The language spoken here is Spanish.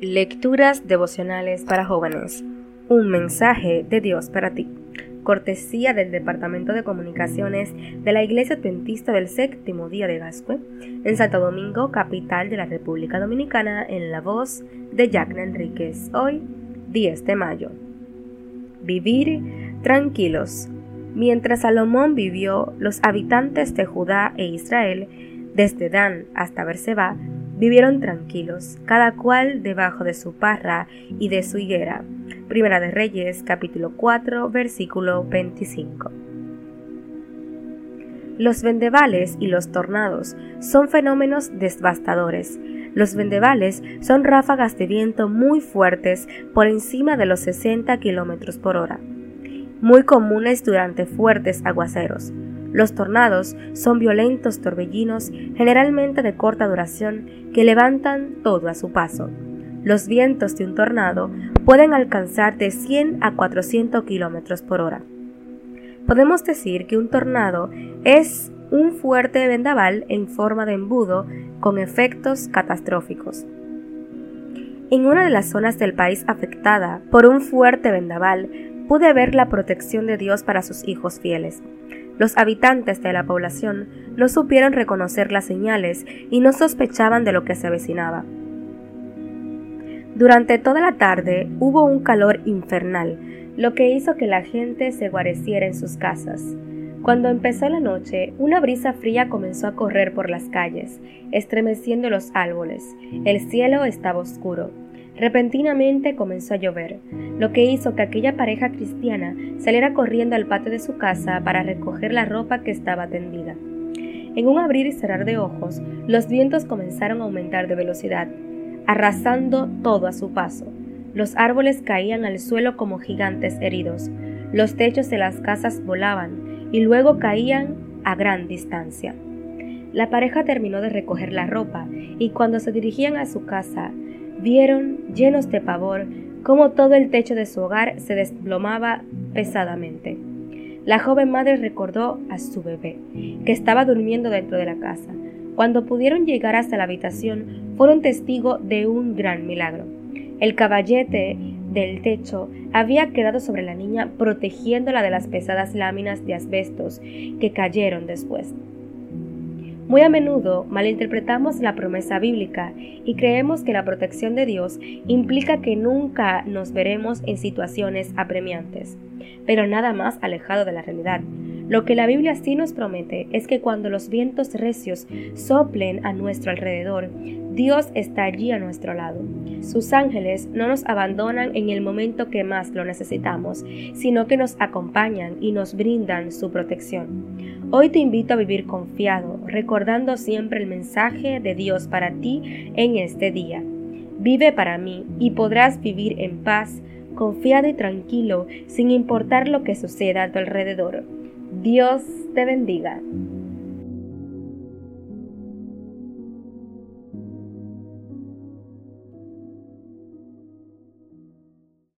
Lecturas devocionales para jóvenes. Un mensaje de Dios para ti. Cortesía del Departamento de Comunicaciones de la Iglesia Adventista del Séptimo Día de Gascue, en Santo Domingo, capital de la República Dominicana, en la voz de Jacqueline Enríquez. Hoy, 10 de mayo. Vivir tranquilos. Mientras Salomón vivió, los habitantes de Judá e Israel, desde Dan hasta Berseba, vivieron tranquilos, cada cual debajo de su parra y de su higuera. Primera de Reyes, capítulo 4, versículo 25. Los vendevales y los tornados son fenómenos devastadores. Los vendevales son ráfagas de viento muy fuertes por encima de los 60 km por hora, muy comunes durante fuertes aguaceros. Los tornados son violentos torbellinos, generalmente de corta duración, que levantan todo a su paso. Los vientos de un tornado pueden alcanzar de 100 a 400 km por hora. Podemos decir que un tornado es un fuerte vendaval en forma de embudo con efectos catastróficos. En una de las zonas del país afectada por un fuerte vendaval, pude ver la protección de Dios para sus hijos fieles. Los habitantes de la población no supieron reconocer las señales y no sospechaban de lo que se avecinaba. Durante toda la tarde hubo un calor infernal, lo que hizo que la gente se guareciera en sus casas. Cuando empezó la noche, una brisa fría comenzó a correr por las calles, estremeciendo los árboles. El cielo estaba oscuro. Repentinamente comenzó a llover, lo que hizo que aquella pareja cristiana saliera corriendo al patio de su casa para recoger la ropa que estaba tendida. En un abrir y cerrar de ojos, los vientos comenzaron a aumentar de velocidad, arrasando todo a su paso. Los árboles caían al suelo como gigantes heridos, los techos de las casas volaban y luego caían a gran distancia. La pareja terminó de recoger la ropa y cuando se dirigían a su casa, vieron, llenos de pavor, cómo todo el techo de su hogar se desplomaba pesadamente. La joven madre recordó a su bebé, que estaba durmiendo dentro de la casa. Cuando pudieron llegar hasta la habitación, fueron testigo de un gran milagro. El caballete del techo había quedado sobre la niña protegiéndola de las pesadas láminas de asbestos que cayeron después. Muy a menudo malinterpretamos la promesa bíblica y creemos que la protección de Dios implica que nunca nos veremos en situaciones apremiantes, pero nada más alejado de la realidad. Lo que la Biblia sí nos promete es que cuando los vientos recios soplen a nuestro alrededor, Dios está allí a nuestro lado. Sus ángeles no nos abandonan en el momento que más lo necesitamos, sino que nos acompañan y nos brindan su protección. Hoy te invito a vivir confiado, recordando siempre el mensaje de Dios para ti en este día. Vive para mí y podrás vivir en paz, confiado y tranquilo, sin importar lo que suceda a tu alrededor. Dios te bendiga.